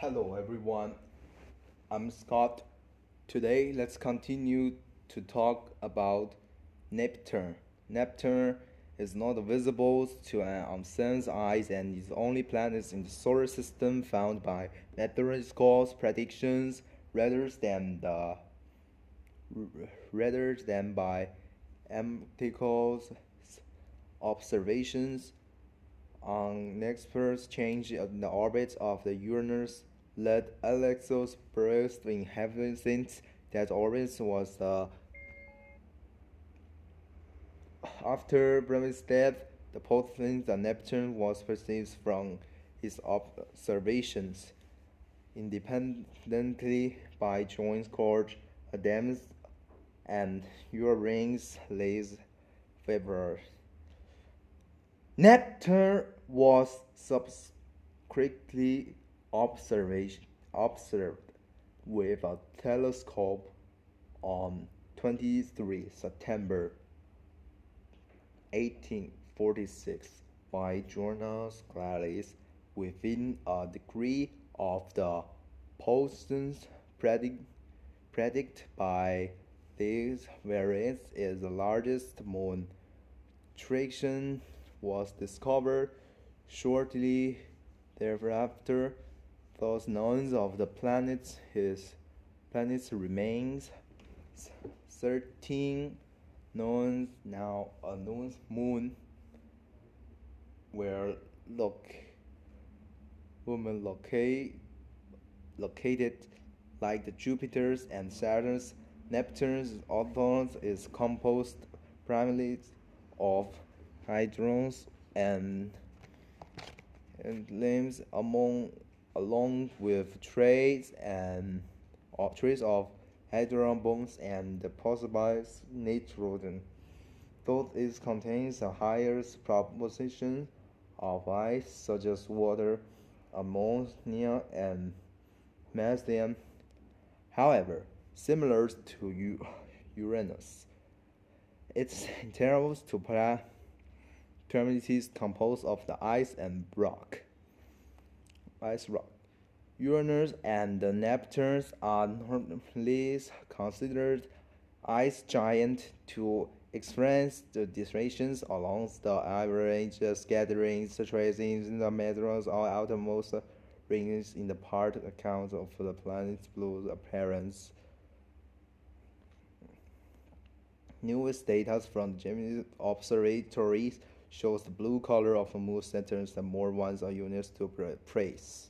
Hello everyone, I'm Scott. Today let's continue to talk about Neptune. Neptune is not visible to uh, an unsense eyes and is the only planet in the solar system found by meteorological predictions rather than the rather than by empirical observations. On Neptune's change in the orbit of the Uranus led Alexis burst in heaven since that orbit was uh, after Brahma's death, the position that Neptune was perceived from his observations independently by John Couch Adams and Uranus lays February. Neptune was subsequently observed with a telescope on 23 September 1846 by Jonas Gladys within a degree of the positions predict, predicted by these variants is the largest moon. Triton was discovered shortly thereafter. Thus, none of the planets his planets remains. Thirteen known now unknown moon where look women locate located like the Jupiter's and Saturn's. Neptune's orthos is composed primarily of hydrogens and, and limbs among along with trace and uh, trace of hydrogen bonds and possible nitrogen. Though it contains a higher proportion of ice such as water, ammonia, and methane. However, similar to Uranus, its intervals to terminates composed of the ice and rock. Ice rock. Uranus and Neptune are normally considered ice giants to experience the distributions along the average scattering traces in the metros or outermost rings in the part account of the planet's blue appearance. Newest data from the Gemini observatories shows the blue color of moon Saturn and more ones are used to praise.